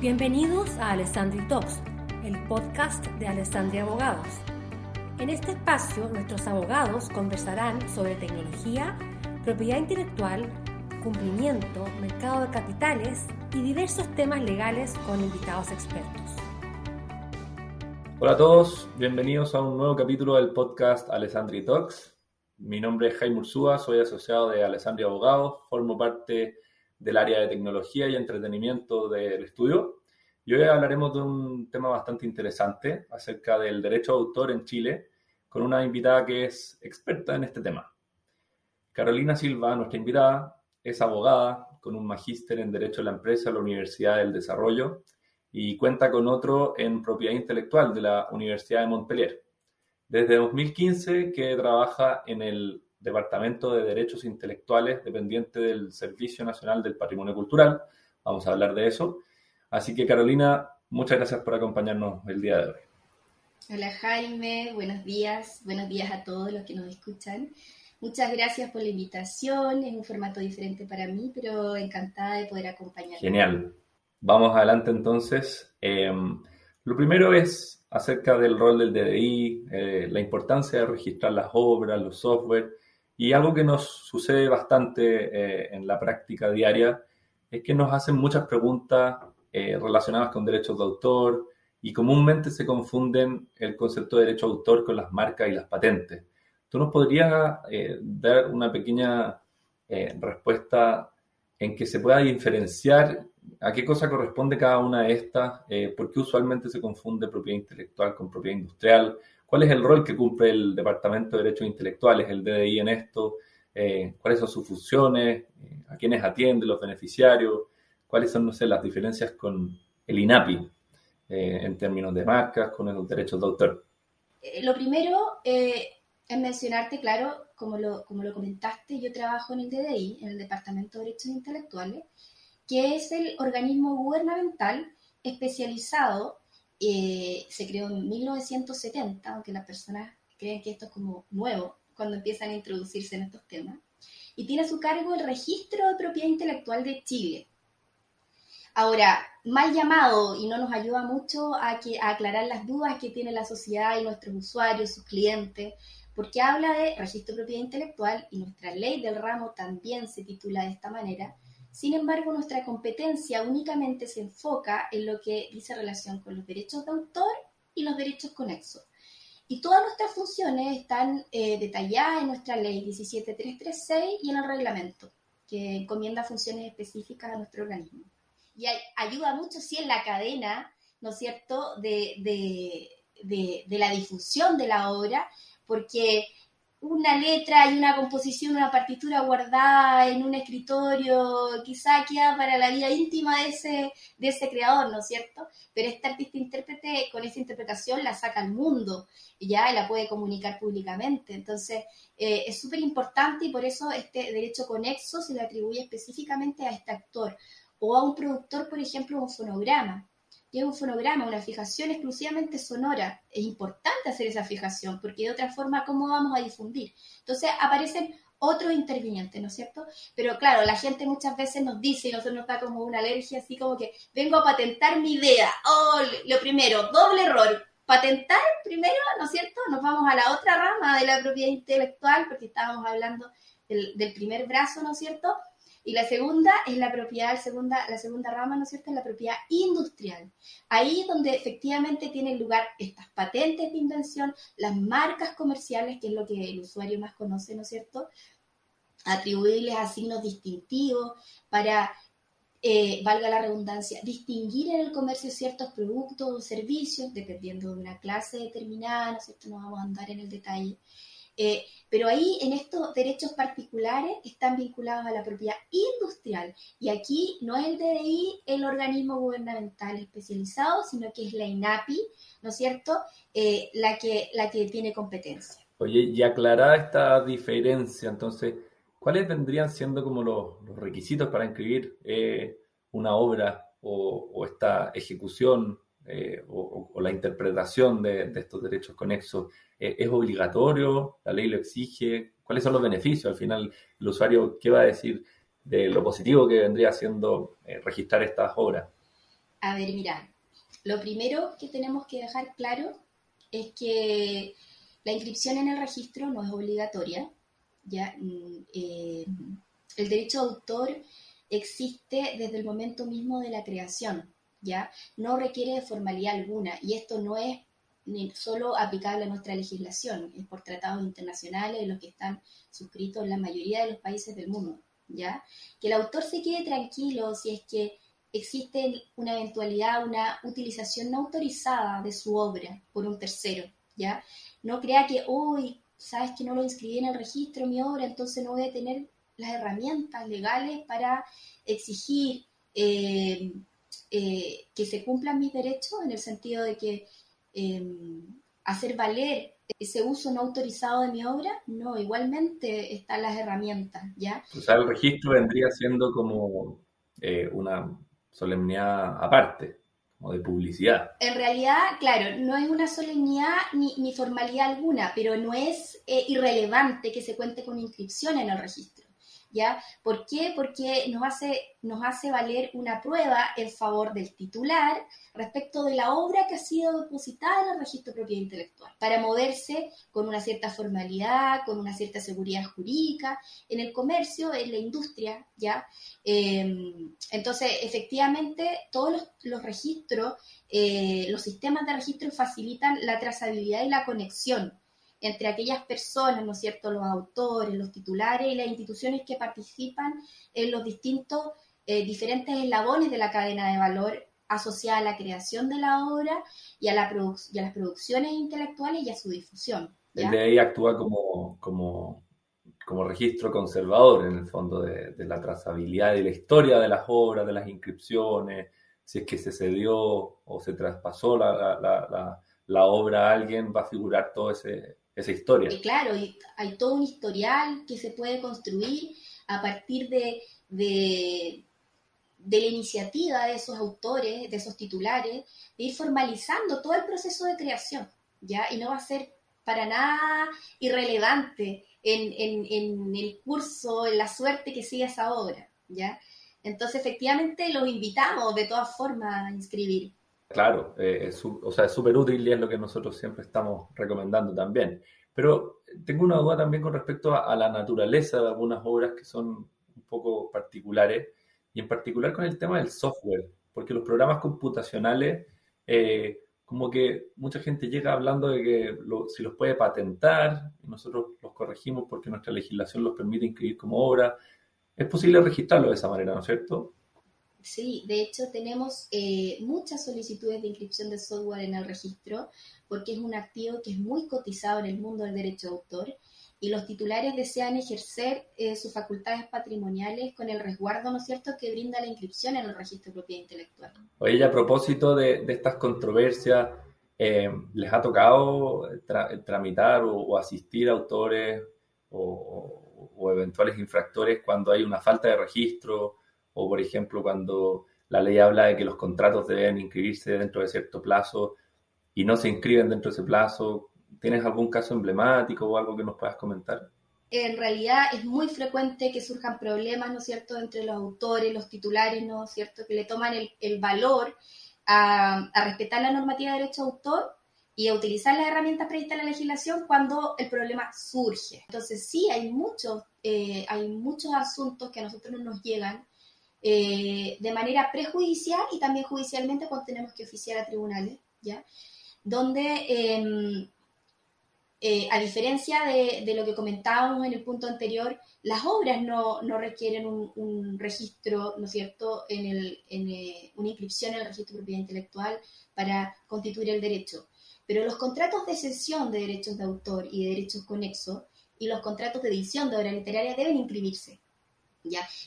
Bienvenidos a Alessandri Talks, el podcast de Alessandria Abogados. En este espacio, nuestros abogados conversarán sobre tecnología, propiedad intelectual, cumplimiento, mercado de capitales y diversos temas legales con invitados expertos. Hola a todos, bienvenidos a un nuevo capítulo del podcast Alessandri Talks. Mi nombre es Jaime Ursúa, soy asociado de Alessandria Abogados, formo parte del área de tecnología y entretenimiento del estudio. Y hoy hablaremos de un tema bastante interesante acerca del derecho de autor en Chile con una invitada que es experta en este tema. Carolina Silva, nuestra invitada, es abogada con un magíster en Derecho de la Empresa de la Universidad del Desarrollo y cuenta con otro en Propiedad Intelectual de la Universidad de Montpellier. Desde 2015 que trabaja en el Departamento de Derechos Intelectuales dependiente del Servicio Nacional del Patrimonio Cultural. Vamos a hablar de eso. Así que Carolina, muchas gracias por acompañarnos el día de hoy. Hola Jaime, buenos días, buenos días a todos los que nos escuchan. Muchas gracias por la invitación, es un formato diferente para mí, pero encantada de poder acompañar. Genial. Vamos adelante entonces. Em, lo primero es acerca del rol del DDI, eh, la importancia de registrar las obras, los software y algo que nos sucede bastante eh, en la práctica diaria es que nos hacen muchas preguntas eh, relacionadas con derechos de autor y comúnmente se confunden el concepto de derecho de autor con las marcas y las patentes. ¿Tú nos podrías eh, dar una pequeña respuesta en que se pueda diferenciar a qué cosa corresponde cada una de estas? ¿Por qué usualmente se confunde propiedad intelectual con propiedad industrial? ¿Cuál es el rol que cumple el Departamento de Derechos Intelectuales, el DDI en esto? Eh, ¿Cuáles son sus funciones? Eh, ¿A quiénes atiende? ¿Los beneficiarios? ¿Cuáles son, no sé, las diferencias con el INAPI eh, en términos de marcas, con los derechos de autor? Lo primero es mencionarte, claro, como lo, como lo comentaste, yo trabajo en el DDI, en el Departamento de Derechos Intelectuales, que es el organismo gubernamental especializado eh, se creó en 1970, aunque las personas creen que esto es como nuevo cuando empiezan a introducirse en estos temas, y tiene a su cargo el registro de propiedad intelectual de Chile. Ahora, mal llamado y no nos ayuda mucho a, que, a aclarar las dudas que tiene la sociedad y nuestros usuarios, sus clientes, porque habla de registro de propiedad intelectual y nuestra ley del ramo también se titula de esta manera, sin embargo, nuestra competencia únicamente se enfoca en lo que dice relación con los derechos de autor y los derechos conexos. Y todas nuestras funciones están eh, detalladas en nuestra ley 17336 y en el reglamento, que encomienda funciones específicas a nuestro organismo. Y ayuda mucho, sí, en la cadena, ¿no es cierto?, de, de, de la difusión de la obra, porque una letra y una composición, una partitura guardada en un escritorio, quizá queda para la vida íntima de ese, de ese creador, ¿no es cierto? Pero este artista intérprete con esa interpretación la saca al mundo y ya la puede comunicar públicamente. Entonces, eh, es súper importante y por eso este derecho conexo se le atribuye específicamente a este actor o a un productor, por ejemplo, un fonograma que es un fonograma, una fijación exclusivamente sonora. Es importante hacer esa fijación, porque de otra forma, ¿cómo vamos a difundir? Entonces aparecen otros intervinientes, ¿no es cierto? Pero claro, la gente muchas veces nos dice, y nosotros nos da como una alergia, así como que vengo a patentar mi idea. Oh, lo primero, doble error. Patentar primero, ¿no es cierto? Nos vamos a la otra rama de la propiedad intelectual, porque estábamos hablando del, del primer brazo, ¿no es cierto? Y la segunda es la propiedad, segunda, la segunda rama, ¿no es cierto?, es la propiedad industrial. Ahí donde efectivamente tienen lugar estas patentes de invención, las marcas comerciales, que es lo que el usuario más conoce, ¿no es cierto?, atribuirles a signos distintivos para, eh, valga la redundancia, distinguir en el comercio ciertos productos o servicios, dependiendo de una clase determinada, ¿no es cierto?, no vamos a andar en el detalle. Eh, pero ahí en estos derechos particulares están vinculados a la propiedad industrial. Y aquí no es el DDI el organismo gubernamental especializado, sino que es la INAPI, ¿no es cierto?, eh, la, que, la que tiene competencia. Oye, y aclarada esta diferencia, entonces, ¿cuáles vendrían siendo como los, requisitos para inscribir eh, una obra o, esta ejecución o, la interpretación de, de estos derechos conexos? Eh, ¿Es obligatorio? ¿La ley lo exige? ¿Cuáles son los beneficios? Al final, el usuario, ¿qué va a decir de lo positivo que vendría siendo eh, registrar estas obras? A ver, mira, lo primero que tenemos que dejar claro es que la inscripción en el registro no es obligatoria, ¿ya? Mm, eh, el derecho de autor existe desde el momento mismo de la creación, ¿ya? No requiere de formalidad alguna y esto no es ni solo aplicable a nuestra legislación, es por tratados internacionales los que están suscritos en la mayoría de los países del mundo, ¿ya? Que el autor se quede tranquilo si es que existe una eventualidad, una utilización no autorizada de su obra por un tercero, ¿ya? No crea que, hoy, sabes que no lo inscribí en el registro mi obra, entonces no voy a tener las herramientas legales para exigir eh, eh, que se cumplan mis derechos en el sentido de que eh, hacer valer ese uso no autorizado de mi obra, no, igualmente están las herramientas, ¿ya? O sea, el registro vendría siendo como una solemnidad aparte, como de publicidad. En realidad, claro, no es una solemnidad ni, formalidad alguna, pero no es irrelevante que se cuente con inscripción en el registro. ¿Ya? ¿Por qué? Porque nos hace, nos hace valer una prueba en favor del titular respecto de la obra que ha sido depositada en el registro de propiedad intelectual, para moverse con una cierta formalidad, con una cierta seguridad jurídica en el comercio, en la industria, ¿ya? Em, entonces, efectivamente, todos los, registros, eh, los sistemas de registro facilitan la trazabilidad y la conexión entre aquellas personas, ¿no es cierto?, los autores, los titulares y las instituciones que participan en los distintos, eh, diferentes eslabones de la cadena de valor asociada a la creación de la obra y a, las producciones intelectuales y a su difusión. Desde ahí actúa como, como, como, registro conservador, en el fondo, de, la trazabilidad y la historia de las obras, de las inscripciones, si es que se cedió o se traspasó la, la obra a alguien, va a figurar todo ese, esa historia. Y claro, hay todo un historial que se puede construir a partir de, de, la iniciativa de esos autores, de esos titulares, de ir formalizando todo el proceso de creación, ¿ya? Y no va a ser para nada irrelevante en, en, el curso, en la suerte que sigue esa obra, ¿ya? Entonces, efectivamente, los invitamos de todas formas a inscribir. Claro, eh, es, o sea, es súper útil y es lo que nosotros siempre estamos recomendando también. Pero tengo una duda también con respecto a, la naturaleza de algunas obras que son un poco particulares y en particular con el tema del software, porque los programas computacionales, eh, como que mucha gente llega hablando de que si los puede patentar, y nosotros los corregimos porque nuestra legislación los permite inscribir como obra, es posible registrarlo de esa manera, ¿no es cierto? Sí, de hecho tenemos eh, muchas solicitudes de inscripción de software en el registro porque es un activo que es muy cotizado en el mundo del derecho de autor y los titulares desean ejercer eh, sus facultades patrimoniales con el resguardo, ¿no es cierto?, que brinda la inscripción en el registro de propiedad intelectual. Oye, a propósito de, estas controversias, eh, ¿les ha tocado tramitar o, asistir a autores o eventuales infractores cuando hay una falta de registro? O por ejemplo cuando la ley habla de que los contratos deben inscribirse dentro de cierto plazo y no se inscriben dentro de ese plazo. ¿Tienes algún caso emblemático o algo que nos puedas comentar? En realidad es muy frecuente que surjan problemas, ¿no es cierto?, entre los autores, los titulares, ¿no es cierto?, que le toman el, valor a, respetar la normativa de derecho de autor y a utilizar las herramientas previstas en la legislación cuando el problema surge. Entonces sí, hay muchos, eh, hay muchos asuntos que a nosotros no nos llegan eh, de manera prejudicial y también judicialmente cuando tenemos que oficiar a tribunales, ¿ya? Donde, em, eh, a diferencia de, lo que comentábamos en el punto anterior, las obras no, requieren un, registro, ¿no es cierto?, en, el, en eh, una inscripción en el registro de propiedad intelectual para constituir el derecho. Pero los contratos de cesión de derechos de autor y de derechos conexos y los contratos de edición de obra literaria deben inscribirse.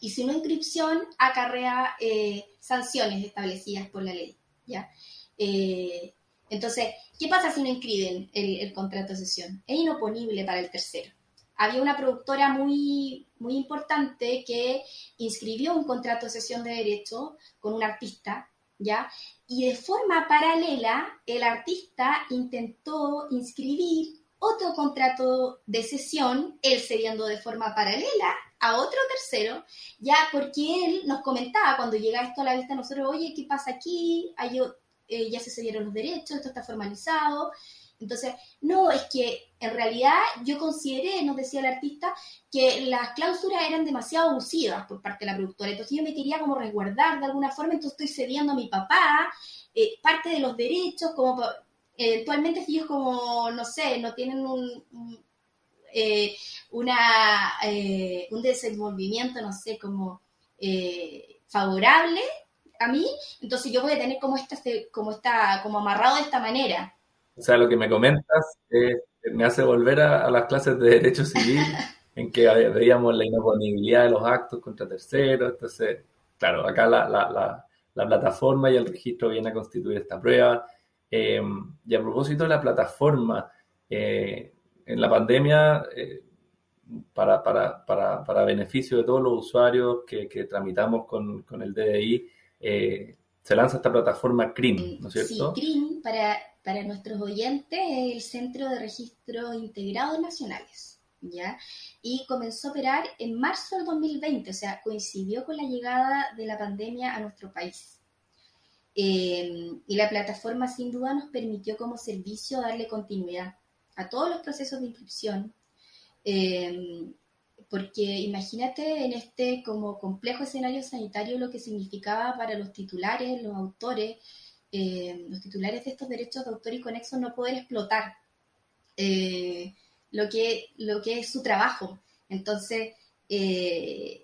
Y si una inscripción acarrea eh, sanciones establecidas por la ley, ¿ya? Eh, entonces, ¿qué pasa si no inscriben el, contrato de sesión? Es inoponible para el tercero. Había una productora muy, muy importante que inscribió un contrato de sesión de derecho con un artista, ¿ya? Y de forma paralela, el artista intentó inscribir otro contrato de sesión, él cediendo de forma paralela a otro tercero, ya porque él nos comentaba cuando llega esto a la vista nosotros, oye, ¿qué pasa aquí? Hay, eh, ya se cedieron los derechos, esto está formalizado. Entonces, no, es que en realidad yo consideré, nos decía el artista, que las cláusulas eran demasiado abusivas por parte de la productora. Entonces yo me quería como resguardar de alguna forma, entonces estoy cediendo a mi papá eh, parte de los derechos, como eventualmente si ellos como, no sé, no tienen un, eh, una, eh, un desenvolvimiento, no sé, como favorable a mí, entonces yo voy a tener como esta, como esta, como amarrado de esta manera. O sea, lo que me comentas me hace volver a, las clases de Derecho Civil, en que veíamos la inoponibilidad de los actos contra terceros. Entonces, claro, acá la, la, la, plataforma y el registro viene a constituir esta prueba. Eh, y a propósito de la plataforma, eh, en la pandemia, eh, para, para, para, para, beneficio de todos los usuarios que, que tramitamos con, con, el DDI, se lanza esta plataforma CRIM, ¿no es cierto? Sí, CRIM, para para nuestros oyentes es el Centro de Registros Integrados Nacionales, ¿ya? Y comenzó a operar en marzo del 2020, o sea, coincidió con la llegada de la pandemia a nuestro país. Eh, y la plataforma sin duda nos permitió como servicio darle continuidad a todos los procesos de inscripción, eh, porque imagínate en este como complejo escenario sanitario lo que significaba para los titulares, los autores, eh, los titulares de estos derechos de autor y conexo no poder explotar eh, lo, que, lo que es su trabajo. Entonces, eh,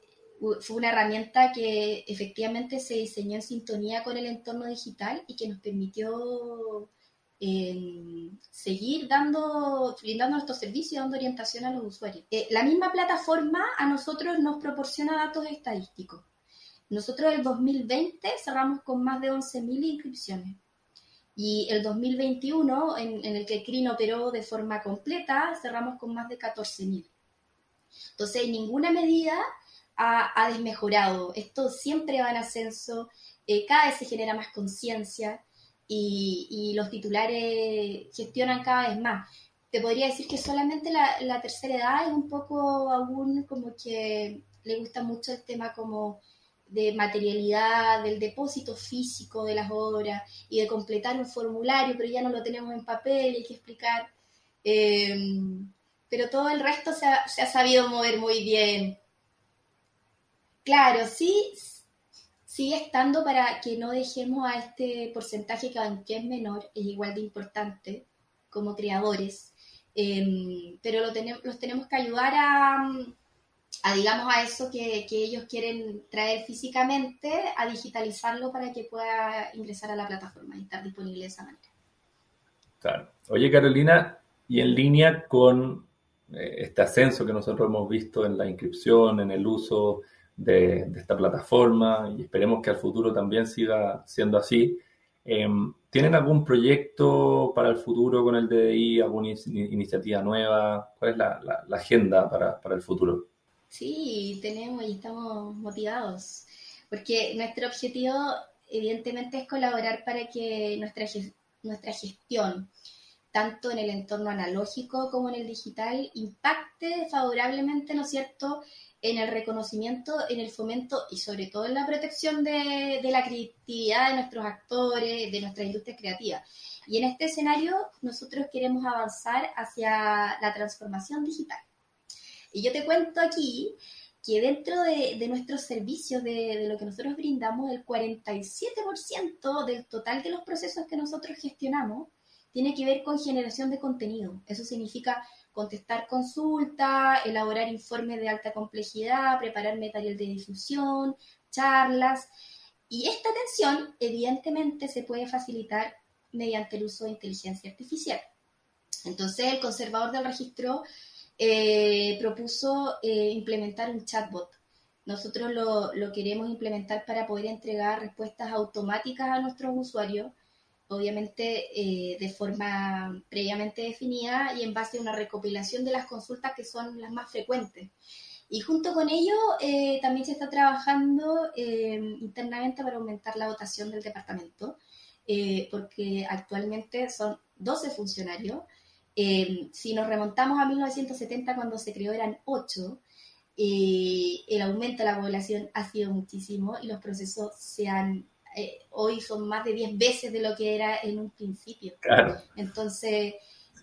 fue una herramienta que efectivamente se diseñó en sintonía con el entorno digital y que nos permitió seguir dando, brindando nuestros servicios dando orientación a los usuarios. la misma plataforma a nosotros nos proporciona datos estadísticos. Nosotros el 2020 cerramos con más de 11.000 inscripciones. Y el 2021, en, el que CRIN operó de forma completa, cerramos con más de 14.000. Entonces, ninguna medida ha, desmejorado. Esto siempre va en ascenso, eh, cada vez se genera más conciencia y, los titulares gestionan cada vez más. Te podría decir que solamente la, tercera edad es un poco aún como que le gusta mucho el tema como de materialidad, del depósito físico de las obras y de completar un formulario, pero ya no lo tenemos en papel, hay que explicar. Em, pero todo el resto se ha, sabido mover muy bien. Claro, sí, sigue estando para que no dejemos a este porcentaje que aunque es menor, es igual de importante como creadores, em, pero lo los tenemos que ayudar a, a digamos a eso que, ellos quieren traer físicamente, a digitalizarlo para que pueda ingresar a la plataforma y estar disponible de esa manera. Claro. Oye, Carolina, y en línea con eh, este ascenso que nosotros hemos visto en la inscripción, en el uso de, esta plataforma, y esperemos que al futuro también siga siendo así, em, ¿tienen algún proyecto para el futuro con el DDI, alguna iniciativa nueva? ¿Cuál es la, agenda para, para el futuro? Sí, tenemos y estamos motivados, porque nuestro objetivo evidentemente es colaborar para que nuestra, nuestra gestión, tanto en el entorno analógico como en el digital, impacte favorablemente, ¿no es cierto?, en el reconocimiento, en el fomento y sobre todo en la protección de, de la creatividad de nuestros actores, de nuestra industria creativa. Y en este escenario nosotros queremos avanzar hacia la transformación digital. Y yo te cuento aquí que dentro de, nuestros servicios, de, lo que nosotros brindamos, el 47% del total de los procesos que nosotros gestionamos tiene que ver con generación de contenido. Eso significa contestar consultas, elaborar informes de alta complejidad, preparar material de difusión, charlas. Y esta atención, evidentemente, se puede facilitar mediante el uso de inteligencia artificial. Entonces, el conservador del registro eh, propuso eh, implementar un chatbot. Nosotros lo, queremos implementar para poder entregar respuestas automáticas a nuestros usuarios, obviamente eh, de forma previamente definida y en base a una recopilación de las consultas que son las más frecuentes. Y junto con ello también se está trabajando internamente para aumentar la dotación del departamento, porque actualmente son 12 funcionarios eh, si nos remontamos a 1970 cuando se creó eran ocho, y el aumento de la población ha sido muchísimo y los procesos se han, eh, hoy son más de 10 veces de lo que era en un principio. Claro. Entonces,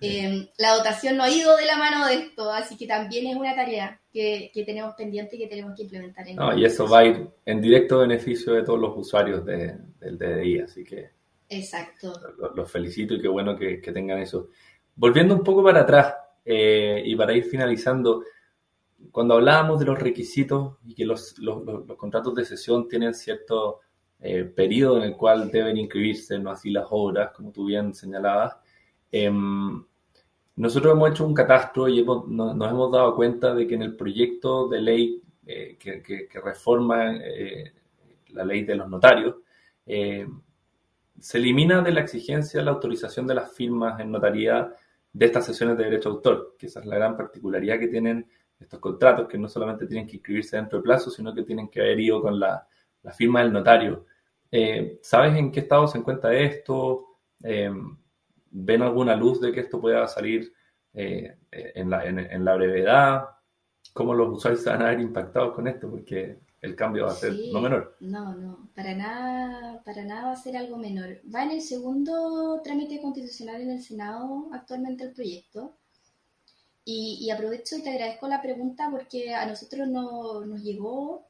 eh, la dotación no ha ido de la mano de esto, así que también es una tarea que, que tenemos pendiente y que tenemos que implementar. En no, y eso va a ir en directo beneficio de todos los usuarios de, del DDI, así que Exacto. Los, felicito y qué bueno que, que, tengan eso. Volviendo un poco para atrás eh, y para ir finalizando, cuando hablábamos de los requisitos y que los, los, los contratos de sesión tienen cierto eh, periodo en el cual deben inscribirse, no así las obras, como tú bien señalabas, eh, nosotros hemos hecho un catastro y hemos, no, nos hemos dado cuenta de que en el proyecto de ley eh, que, que, que, reforma eh, la ley de los notarios, eh, se elimina de la exigencia la autorización de las firmas en notaría de estas sesiones de derecho de autor, que esa es la gran particularidad que tienen estos contratos, que no solamente tienen que inscribirse dentro del plazo, sino que tienen que haber ido con la, la firma del notario. Eh, ¿Sabes en qué estado se encuentra esto? Eh, ¿Ven alguna luz de que esto pueda salir eh, en, la, en, en, la, brevedad? ¿Cómo los usuarios se van a ver impactados con esto? Porque el cambio va a ser Sí, no menor. No, no, para nada, para nada va a ser algo menor. Va en el segundo trámite constitucional en el Senado actualmente el proyecto. Y, y aprovecho y te agradezco la pregunta porque a nosotros no, nos llegó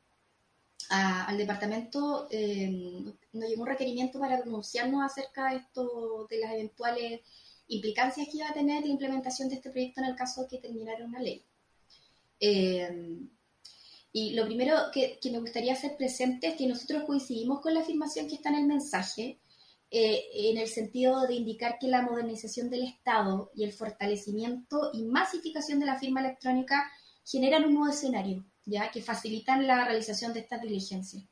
a- al departamento, eh, nos llegó un requerimiento para pronunciarnos acerca de esto, de las eventuales implicancias que iba a tener la implementación de este proyecto en el caso de que terminara una ley. Eh, y lo primero que, que me gustaría hacer presente es que nosotros coincidimos con la afirmación que está en el mensaje, eh, en el sentido de indicar que la modernización del Estado y el fortalecimiento y masificación de la firma electrónica generan un nuevo escenario, ya que facilitan la realización de estas diligencias.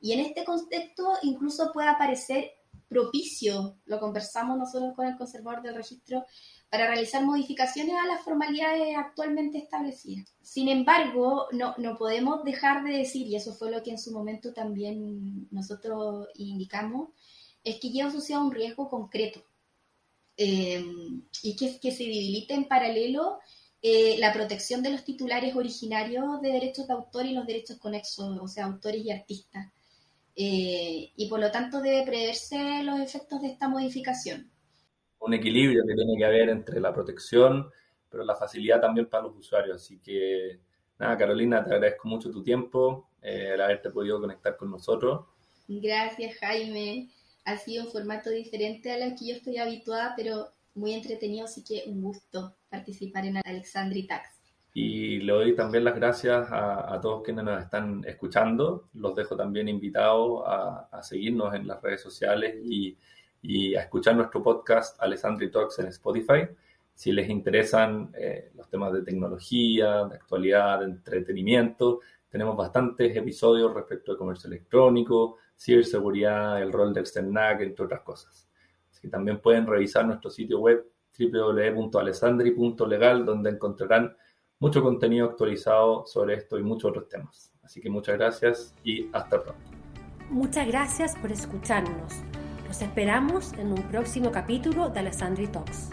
Y en este contexto incluso puede aparecer propicio, lo conversamos nosotros con el conservador del registro, para realizar modificaciones a las formalidades actualmente establecidas. Sin embargo, no, no podemos dejar de decir, y eso fue lo que en su momento también nosotros indicamos, es que lleva asociado un riesgo concreto eh, y que, que se debilite en paralelo eh, la protección de los titulares originarios de derechos de autor y los derechos conexos, o sea, autores y artistas. Eh, y por lo tanto debe preverse los efectos de esta modificación. Un equilibrio que tiene que haber entre la protección, pero la facilidad también para los usuarios. Así que, nada, Carolina, te agradezco mucho tu tiempo, eh, el haberte podido conectar con nosotros. Gracias, Jaime. Ha sido un formato diferente a lo que yo estoy habituada, pero muy entretenido, así que un gusto participar en Alexandri Tax. Y le doy también las gracias a, a todos quienes nos están escuchando. Los dejo también invitados a, a seguirnos en las redes sociales y, y, a escuchar nuestro podcast Alessandri Talks en Spotify. Si les interesan eh, los temas de tecnología, de actualidad, de entretenimiento, tenemos bastantes episodios respecto de comercio electrónico, ciberseguridad, el rol del CERNAC, entre otras cosas. Así que también pueden revisar nuestro sitio web www.alessandri.legal, donde encontrarán mucho contenido actualizado sobre esto y muchos otros temas. Así que muchas gracias y hasta pronto. Muchas gracias por escucharnos. Los esperamos en un próximo capítulo de Alessandri Talks.